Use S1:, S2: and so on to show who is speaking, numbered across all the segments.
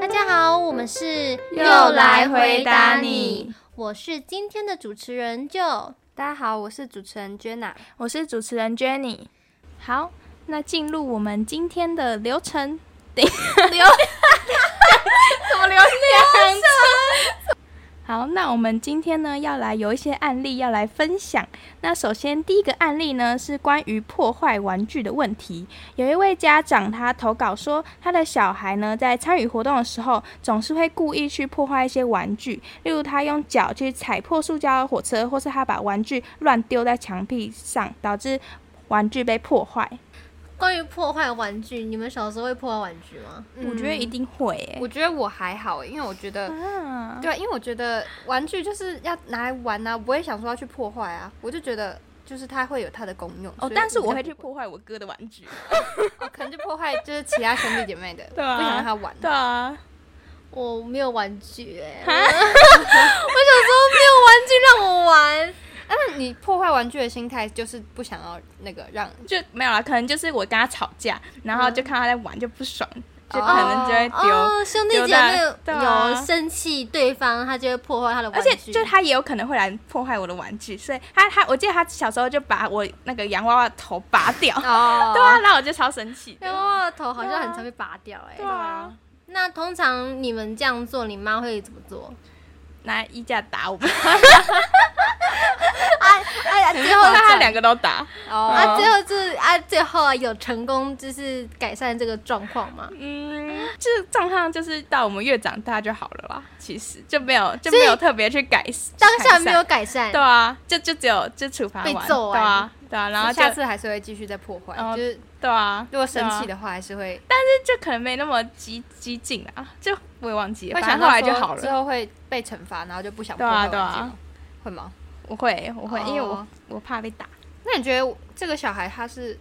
S1: 大家好，我们是
S2: 又来回答你，
S1: 我是今天的主持人就。
S2: 大家好，我是主持人 Jenna。
S3: 我是主持人 Jenny。好，那进入我们今天的流程。
S1: 流
S3: 怎么流两次？好，那我们今天呢要来有一些案例要来分享。那首先第一个案例呢是关于破坏玩具的问题。有一位家长他投稿说，他的小孩呢在参与活动的时候，总是会故意去破坏一些玩具，例如他用脚去踩破塑胶火车，或是他把玩具乱丢在墙壁上，导致玩具被破坏。
S1: 关于破坏玩具，你们小时候会破坏玩具吗？
S3: 我觉得一定会、欸。
S2: 我觉得我还好，因为我觉得，
S3: 啊，
S2: 对，因为我觉得玩具就是要拿来玩啊，我不会想说要去破坏啊。我就觉得，就是它会有它的功用。
S3: 哦，但是我会去破坏我哥的玩具。
S2: 哦可能就破坏就是其他兄弟姐妹的，
S3: 对啊
S2: 不想让他玩。
S3: 对啊，
S1: 我没有玩具哎、我 我小时候没有玩具让我玩。
S2: 但是你破坏玩具的心态就是不想要那个让
S3: 就没有啦，可能就是我跟他吵架，然后就看他在玩就不爽，就
S2: 哦
S3: 可能就会丢。
S1: 哦，兄弟姐妹有生气对方，他就会破坏他的玩具而。
S3: 且就他也有可能会来破坏我的玩具，所以他他我记得他小时候就把我那个洋娃娃头拔掉，
S2: 哦，
S3: 对啊，然后我就超生气。
S1: 洋娃娃的头好像很常被拔掉哎、
S3: 对啊，
S1: 那通常你们这样做，你妈会怎么做？
S3: 拿衣架打我们，
S1: 哎呀，最后
S3: 他两个都打。
S2: 哦，
S1: 啊，最后就是啊，最后啊有成功就是改善这个状况吗？
S3: 嗯，就是状况就是到我们越长大就好了啦，其实就没有就没有特别去改，
S1: 当下没有
S3: 改
S1: 改善。
S3: 善，对，啊，就就只有就处罚完，
S1: 被揍完。
S3: 对啊，对啊，然后
S2: 下次还是会继续再破坏，
S3: 嗯
S2: 就是
S3: 对啊，
S2: 如果生气
S3: 的。
S2: 的话，还是会但是
S3: 就可能没那么激激进啊，就我也忘记了，
S2: 会
S3: 反正后
S2: 想到说
S3: 来就好了。
S2: 之后会被惩罚，然后就不想破
S3: 对啊
S2: 坏
S3: 对啊
S2: 玩具吗？会吗？
S3: 我会我会，因为我
S2: 哦
S3: 我怕被打。
S2: 那你觉得这个小孩他是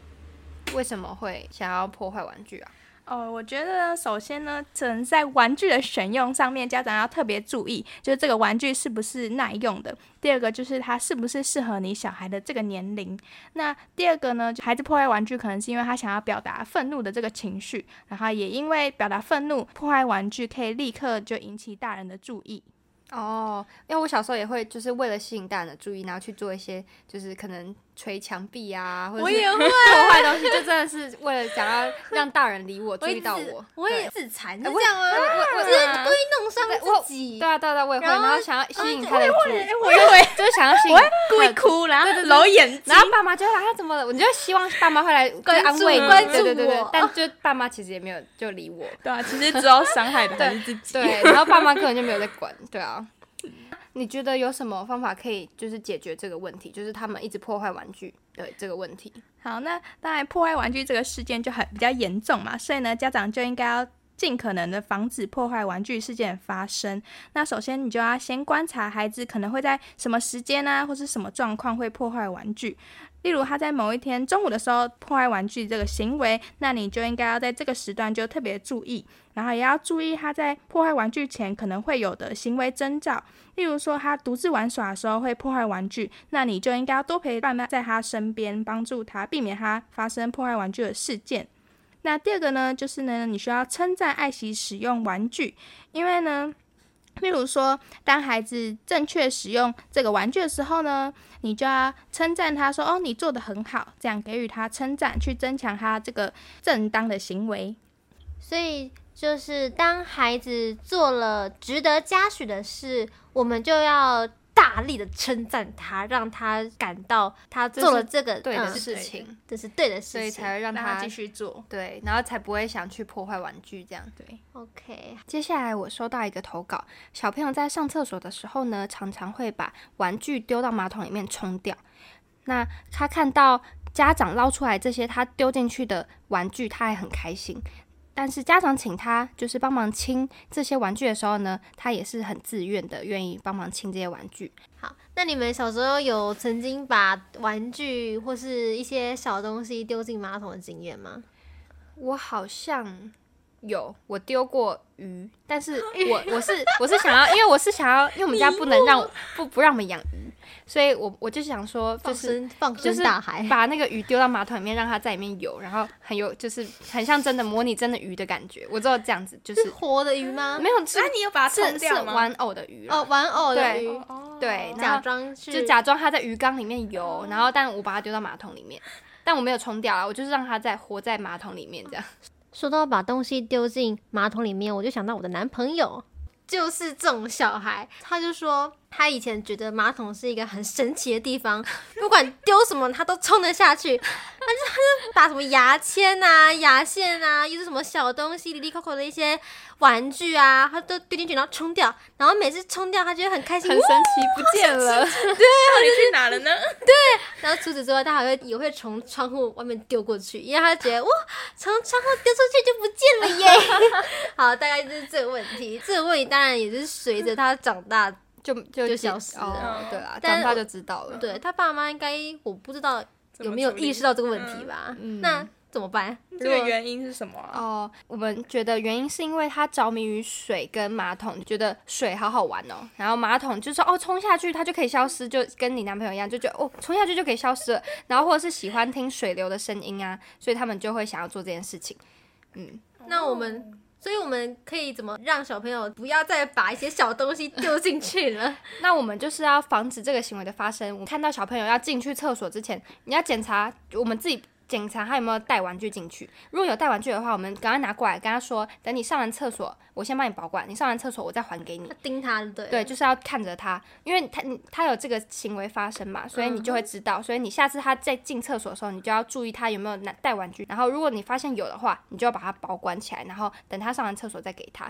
S2: 为什么会想要破坏玩具啊？
S3: 哦，我觉得首先呢，可能在玩具的选用上面，家长要特别注意，就是这个玩具是不是耐用的。第二个就是它是不是适合你小孩的这个年龄。那第二个呢，孩子破坏玩具，可能是因为他想要表达愤怒的这个情绪，然后也因为表达愤怒，破坏玩具可以立刻就引起大人的注意。
S2: 哦，因为我小时候也会就是为了吸引大人的注意，然后去做一些就是可能捶墙壁啊，或者是
S1: 也会，
S2: 破坏东西，就真的是为了想要让大人理我，注意到我。
S1: 我也自残，
S2: 我
S1: 这样吗？
S2: 我我
S1: 只是故意弄伤
S2: 我
S1: 自己。
S2: 对啊对啊我也会，
S1: 然后
S2: 想要吸引他的注意，
S3: 我也会
S2: 就是想要吸引
S3: 故意哭，然后揉眼睛
S2: 然，后爸妈就会来，他怎么了？我就希望爸妈会来安慰你，对对对对。但就爸妈其实也没有就理我，
S3: 对啊，其实只要伤害的还是自己。
S2: 对，然后爸妈根本就没有在管，对啊。你觉得有什么方法可以就是解决这个问题？就是他们一直破坏玩具的这个问题。
S3: 好，那当然破坏玩具这个事件就很比较严重嘛，所以呢，家长就应该要尽可能的防止破坏玩具事件发生。那首先你就要先观察孩子可能会在什么时间呢，或是什么状况会破坏玩具。例如他在某一天中午的时候破坏玩具这个行为，那你就应该要在这个时段就特别注意，然后也要注意他在破坏玩具前可能会有的行为征兆。例如说他独自玩耍的时候会破坏玩具，那你就应该要多陪伴他在他身边，帮助他避免他发生破坏玩具的事件。那第二个呢，就是呢，你需要称赞、爱惜使用玩具，因为呢，例如说，当孩子正确使用这个玩具的时候呢，你就要称赞他说：“哦，你做的很好。”这样给予他称赞，去增强他这个正当的行为。
S1: 所以就是当孩子做了值得嘉许的事，我们就要大力的称赞他，让他感到他做了这个
S2: 对的
S1: 嗯
S2: 事情，
S1: 这是对的事情所以。
S2: 才会让他
S3: 让他继续做。
S2: 对，然后才不会想去破坏玩具这样。
S3: 对
S1: ，OK，
S2: 接下来我收到一个投稿，小朋友在上厕所的时候呢，常常会把玩具丢到马桶里面冲掉。那他看到家长捞出来这些他丢进去的玩具，他还很开心。但是家长请他就是帮忙清这些玩具的时候呢，他也是很自愿的，愿意帮忙清这些玩具。
S1: 好，那你们小时候有曾经把玩具或是一些小东西丢进马桶的经验吗？
S2: 我好像有，我丢过鱼，但是 我我是我是想要，因为我是想要，因为我们家不能让不不让我们养鱼，所以我我就想说，就
S1: 放
S2: 是
S1: 生放生
S2: 就是
S1: 大海，
S2: 把那个鱼丢到马桶里面，让它在里面游，然后很有就是很像真的模拟真的鱼的感觉。我只有这样子，就是
S1: 是活的鱼吗？
S2: 没有是
S3: 那你有把它
S2: 是是
S3: 冲掉吗？
S2: 玩偶的鱼
S1: 哦，玩偶的
S2: 对
S1: 鱼，
S3: 哦
S2: 对，然
S1: 假装
S2: 就假装它在鱼缸里面游，然后但我把它丢到马桶里面，但我没有冲掉啊，我就是让它在活在马桶里面这样。
S1: 说到把东西丢进马桶里面，我就想到我的男朋友，就是这种小孩。他就说他以前觉得马桶是一个很神奇的地方，不管丢什么他都冲得下去。他就他就把什么牙签啊、牙线啊，又是什么小东西、里里扣扣的一些玩具啊，他都丢进去，然后冲掉。然后每次冲掉，他觉得很开心，
S2: 很神奇，不见了。
S3: 对到底 去哪了呢？
S1: 然后除此之外，他还会也会从窗户外面丢过去，因为他觉得哇，从窗户丢出去就不见了耶。好，大概就是这个问题。这个问题当然也是随着他长大，
S2: 就就
S1: 就消失了
S2: 哦，对啊，长大就知道了。
S1: 对他爸妈应该我不知道有没有意识到这个问题吧？
S2: 嗯
S1: 那怎么办？
S3: 这个原因是什么啊？
S2: 哦，我们觉得原因是因为他着迷于水跟马桶，觉得水好好玩哦，然后马桶就说哦冲下去它就可以消失，就跟你男朋友一样，就觉得哦冲下去就可以消失了，然后或者是喜欢听水流的声音啊，所以他们就会想要做这件事情。嗯，
S1: 那我们。所以我们可以怎么让小朋友不要再把一些小东西丢进去了？
S2: 那我们就是要防止这个行为的发生。我看到小朋友要进去厕所之前，你要检查我们自己。检查他有没有带玩具进去，如果有带玩具的话，我们赶快拿过来，跟他说，等你上完厕所，我先帮你保管，你上完厕所我再还给你。
S1: 要盯他，对
S2: 对，就是要看着他，因为他他有这个行为发生嘛，所以你就会知道，所以你下次他在进厕所的时候，你就要注意他有没有拿带玩具，然后如果你发现有的话，你就要把它保管起来，然后等他上完厕所再给他。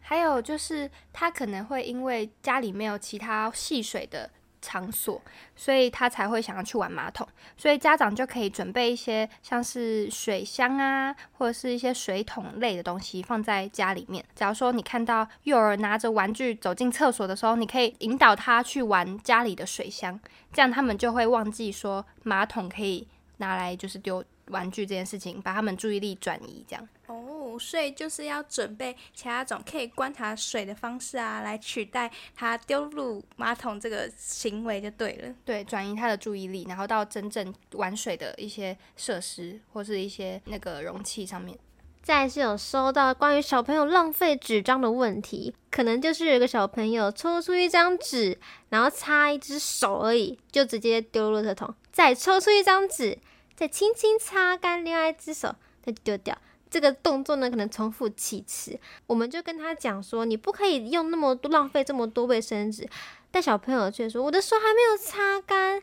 S2: 还有就是他可能会因为家里没有其他戏水的场所，所以他才会想要去玩马桶。所以家长就可以准备一些像是水箱啊，或者是一些水桶类的东西放在家里面。假如说你看到幼儿拿着玩具走进厕所的时候，你可以引导他去玩家里的水箱，这样他们就会忘记说马桶可以拿来就是丢玩具这件事情，把他们注意力转移这样。
S3: 哦，所以就是要准备其他种可以观察水的方式啊，来取代他丢入马桶这个行为就对了。
S2: 对，转移他的注意力，然后到真正玩水的一些设施或是一些那个容器上面。
S1: 再是有收到关于小朋友浪费纸张的问题，可能就是有个小朋友抽出一张纸，然后擦一只手而已，就直接丢入垃圾桶，再抽出一张纸，再轻轻擦干另外一只手，再丢掉。这个动作呢，可能重复几次，我们就跟他讲说，你不可以用那么多浪费这么多卫生纸，但小朋友却说，我的手还没有擦干。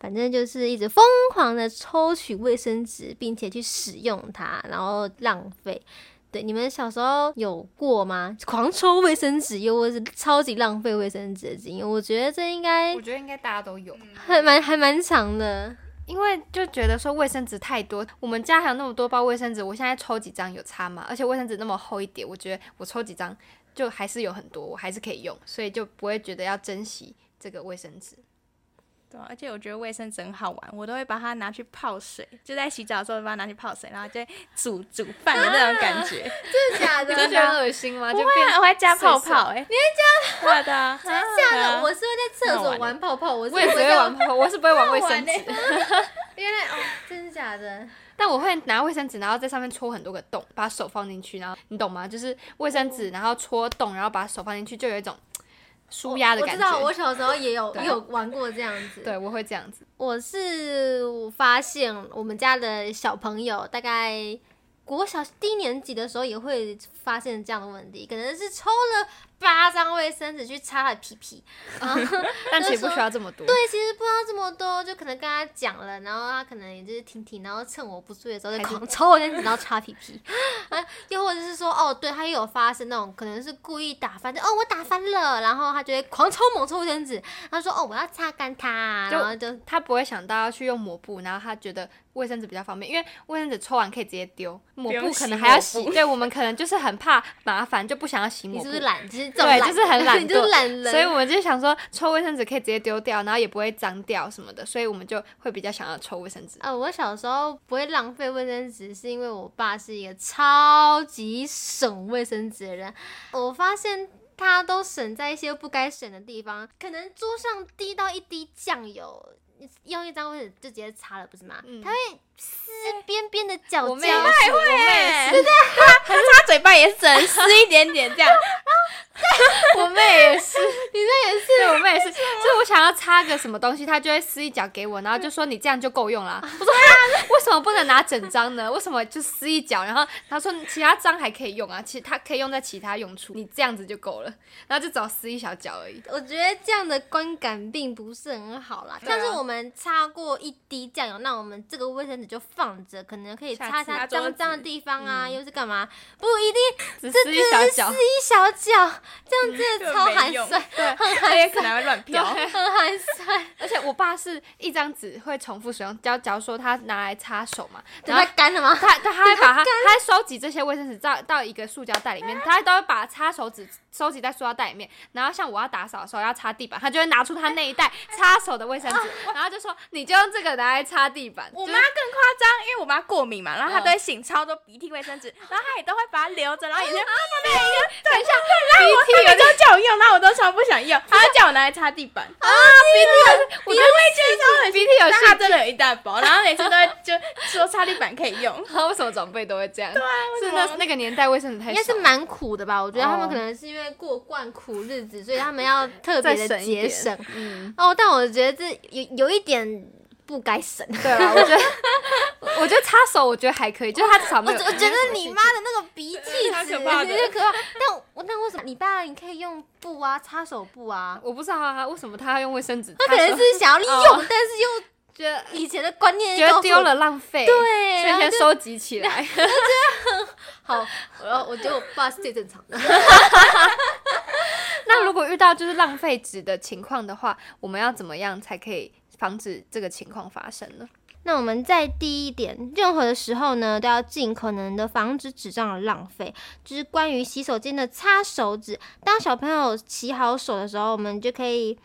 S1: 反正就是一直疯狂的抽取卫生纸，并且去使用它，然后浪费。对，你们小时候有过吗？狂抽卫生纸，又或是超级浪费卫生纸的经验？我觉得这应该
S2: 我觉得应该大家都有，
S1: 还蛮还蛮长的。
S2: 因为就觉得说卫生纸太多，我们家还有那么多包卫生纸，我现在抽几张有差吗？而且卫生纸那么厚一点，我觉得我抽几张就还是有很多，我还是可以用，所以就不会觉得要珍惜这个卫生纸。
S3: 对啊、而且我觉得卫生纸很好玩，我都会把它拿去泡水，就在洗澡的时候把它拿去泡水，然后就煮煮饭的那种感觉。
S1: 真的假的？
S2: 你 就觉得很恶心吗？就变
S3: 我还加泡泡哎、欸，你会加？我的啊，真
S1: 假的？我是会在厕所玩泡泡，我是
S2: 我也只会玩泡泡，我是不会玩卫生纸。
S1: 原来哦，真的假的？
S2: 但我会拿卫生纸，然后在上面戳很多个洞，把手放进去，然后你懂吗？就是卫生纸，然后戳洞，然后把手放进去，就有一种舒压的感觉。
S1: 我知道，我小时候也有
S2: 对
S1: 有玩过这样子。
S2: 对，我会这样子。
S1: 我是我发现我们家的小朋友大概国小低年级的时候也会发现这样的问题，可能是抽了八张卫生纸去擦他的屁屁，然后
S2: 但其实不需要这么多。
S1: 对，其实不需要这么多，就可能跟他讲了，然后他可能也就是听听，然后趁我不注意的时候就狂抽卫生纸，然后擦屁屁，啊，又或者是说，哦，对他也有发生那种可能是故意打翻，就哦我打翻了，然后他就会狂抽猛抽卫生纸，他说哦我要擦干它，
S2: 就
S1: 然后就
S2: 他不会想到要去用抹布，然后他觉得卫生纸比较方便，因为卫生纸抽完可以直接丢，抹布可能还要洗。对我们可能就是很怕麻烦，就不想要洗抹布。
S1: 你是不是懒？就是这种
S2: 对
S1: 懒
S2: 就是很懒
S1: 你 就是
S2: 惰
S1: 懒人，
S2: 所以我们就想说，抽卫生纸可以直接丢掉，然后也不会脏掉什么的，所以我们就会比较想要抽卫生纸。
S1: 呃，我小时候不会浪费卫生纸，是因为我爸是一个超级省卫生纸的人。我发现他都省在一些不该省的地方，可能桌上滴到一滴酱油，用一张卫生纸就直接擦了，不是吗？
S2: 嗯
S1: 它会撕边边的角角，
S2: 我妹也是，我妹也是，
S3: 他嘴巴也是只能撕一点点这样。
S2: 我妹也是，你妹也是，我妹也是，就是我想要擦个什么东西，她就会撕一角给我，然后就说你这样就够用了。我说哈，为什么不能拿整张呢？为什么就撕一角？然后她说其他张还可以用啊，其他可以用在其他用处，你这样子就够了，然后就只要撕一小角而已。
S1: 我觉得这样的观感并不是很好啦。
S3: 对啊
S1: 像是我们擦过一滴酱油，那我们这个卫生纸就放着，可能可以擦擦脏脏的地方啊，
S2: 嗯
S1: 又是干嘛？不一定，
S2: 只
S1: 这
S2: 撕一小角
S1: 只是撕，一小角，这样真的超寒酸，
S3: 对，
S1: 很寒
S3: 可能还会乱飘。
S1: 很寒酸，
S2: 而且我爸是一张纸会重复使用，假假如说他拿来擦手嘛，
S1: 等
S2: 然后
S1: 干了吗？
S2: 他他他会把它，他会收集这些卫生纸到到一个塑胶袋里面，他都会把擦手纸收集在塑胶袋里面。然后像我要打扫的时候要擦地板，他就会拿出他那一袋 擦手的卫生纸，然后就说你就用这个拿来擦地板。
S3: 我妈更夸张，因为我妈过敏嘛，然后她
S2: 嗯
S3: 都会擤超多鼻涕卫生纸，然后她也都会把它留着，然后也是
S2: 等一下，
S3: 她
S2: 鼻涕
S3: 每次都叫我用，然后我都超不想用，他就叫我拿来擦地板。
S2: 啊，鼻涕，我
S3: 我就会觉得
S2: 鼻涕有细
S3: 但她真的有一大包，然后每次都会就 说擦地板可以用。
S2: 他为什么长辈都会这样？
S3: 对啊，
S2: 是那那个年代卫生纸太少
S1: 应该是，蛮苦的吧？我觉得他们
S2: 哦
S1: 可能是因为过惯苦日子，所以他们要特别的节省。
S2: 嗯，
S1: 哦，但我觉得这有有一点不该省。
S2: 对啊，我觉得我觉得擦手我觉得还可以，就是他至少
S1: 我
S2: 没有。
S1: 我觉得你妈的那个鼻涕纸
S3: 太可怕了
S1: 有点可怕。但我那为什么你爸你可以用布啊，擦手布啊？
S2: 我不知道他为什么他要用卫生纸
S1: 他可，能是想要利用，
S2: 哦
S1: 但是又
S2: 觉得
S1: 以前的观念
S2: 觉得丢了浪费，
S1: 对，
S2: 所以先收集起来。
S1: 好，然后我觉得我爸是最正常的。
S2: 那如果遇到就是浪费纸的情况的话，我们要怎么样才可以防止这个情况发生了？
S1: 那我们在第一点，任何的时候呢，都要尽可能的防止纸张的浪费。就是关于洗手间的擦手纸，当小朋友洗好手的时候，我们就可以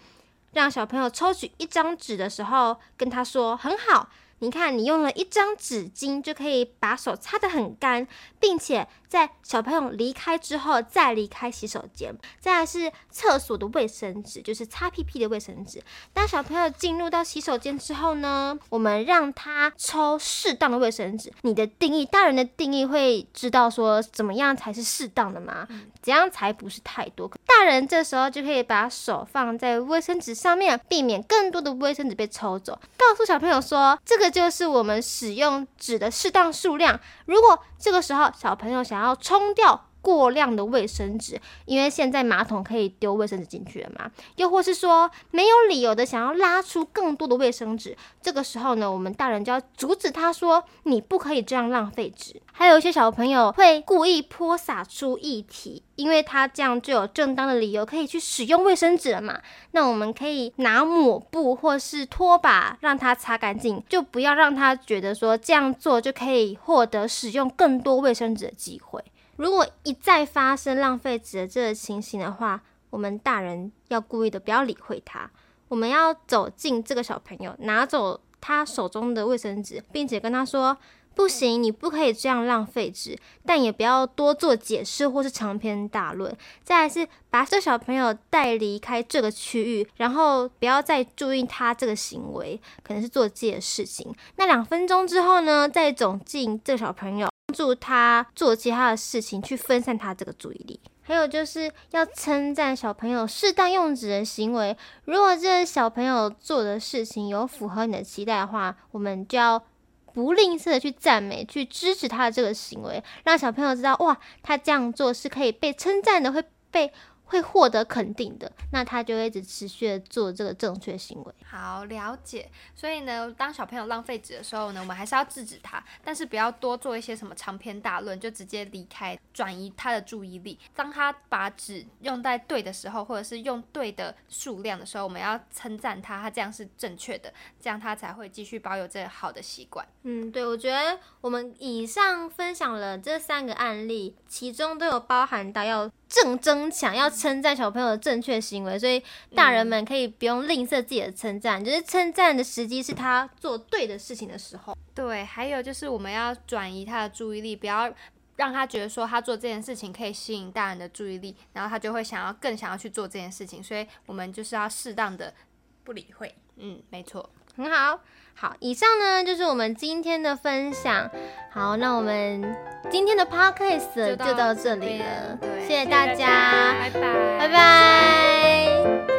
S1: 让小朋友抽取一张纸的时候，跟他说：“很好，你看你用了一张纸巾就可以把手擦得很干，并且在小朋友离开之后再离开洗手间。再来是厕所的卫生纸，就是擦屁屁的卫生纸。当小朋友进入到洗手间之后呢，我们让他抽适当的卫生纸。你的定义，大人的定义会知道说怎么样才是适当的吗？怎样才不是太多？大人这时候就可以把手放在卫生纸上面，避免更多的卫生纸被抽走。告诉小朋友说，这个就是我们使用纸的适当数量。如果这个时候小朋友想要冲掉过量的卫生纸，因为现在马桶可以丢卫生纸进去了嘛，又或是说没有理由的想要拉出更多的卫生纸，这个时候呢，我们大人就要阻止他说你不可以这样浪费纸。还有一些小朋友会故意泼洒出液体，因为他这样就有正当的理由可以去使用卫生纸了嘛。那我们可以拿抹布或是拖把让他擦干净，就不要让他觉得说这样做就可以获得使用更多卫生纸的机会。如果一再发生浪费纸的这个情形的话，我们大人要故意的不要理会他，我们要走进这个小朋友，拿走他手中的卫生纸，并且跟他说：“不行，你不可以这样浪费纸，但也不要多做解释或是长篇大论。”再来是把这小朋友带离开这个区域，然后不要再注意他这个行为，可能是做自己的事情。那两分钟之后呢，再走进这小朋友。帮助他做其他的事情，去分散他这个注意力。还有就是要称赞小朋友适当用纸的行为。如果这小朋友做的事情有符合你的期待的话，我们就要不吝啬的去赞美、去支持他的这个行为，让小朋友知道哇，他这样做是可以被称赞的，会被会获得肯定的。那他就会一直持续的做这个正确行为。
S2: 好了解，所以呢，当小朋友浪费纸的时候呢，我们还是要制止他，但是不要多做一些什么长篇大论，就直接离开，转移他的注意力。当他把纸用在对的时候，或者是用对的数量的时候，我们要称赞他，他这样是正确的，这样他才会继续保有这个好的习惯。
S1: 嗯，对，我觉得我们以上分享了这三个案例，其中都有包含到要正争抢、要称赞小朋友的正确行为，所以大人们可以不用吝啬自己的称赞，就是称赞的时机是他做对的事情的时候。
S2: 对，还有就是我们要转移他的注意力，不要让他觉得说他做这件事情可以吸引大人的注意力，然后他就会想要更想要去做这件事情。所以我们就是要适当的，
S3: 不理会。
S2: 嗯，没错。
S1: 很好，好，以上呢就是我们今天的分享。好，那我们今天的 podcast 就
S2: 就到
S1: 到这
S2: 这
S1: 里了谢谢大家，
S2: 拜拜，
S1: 拜拜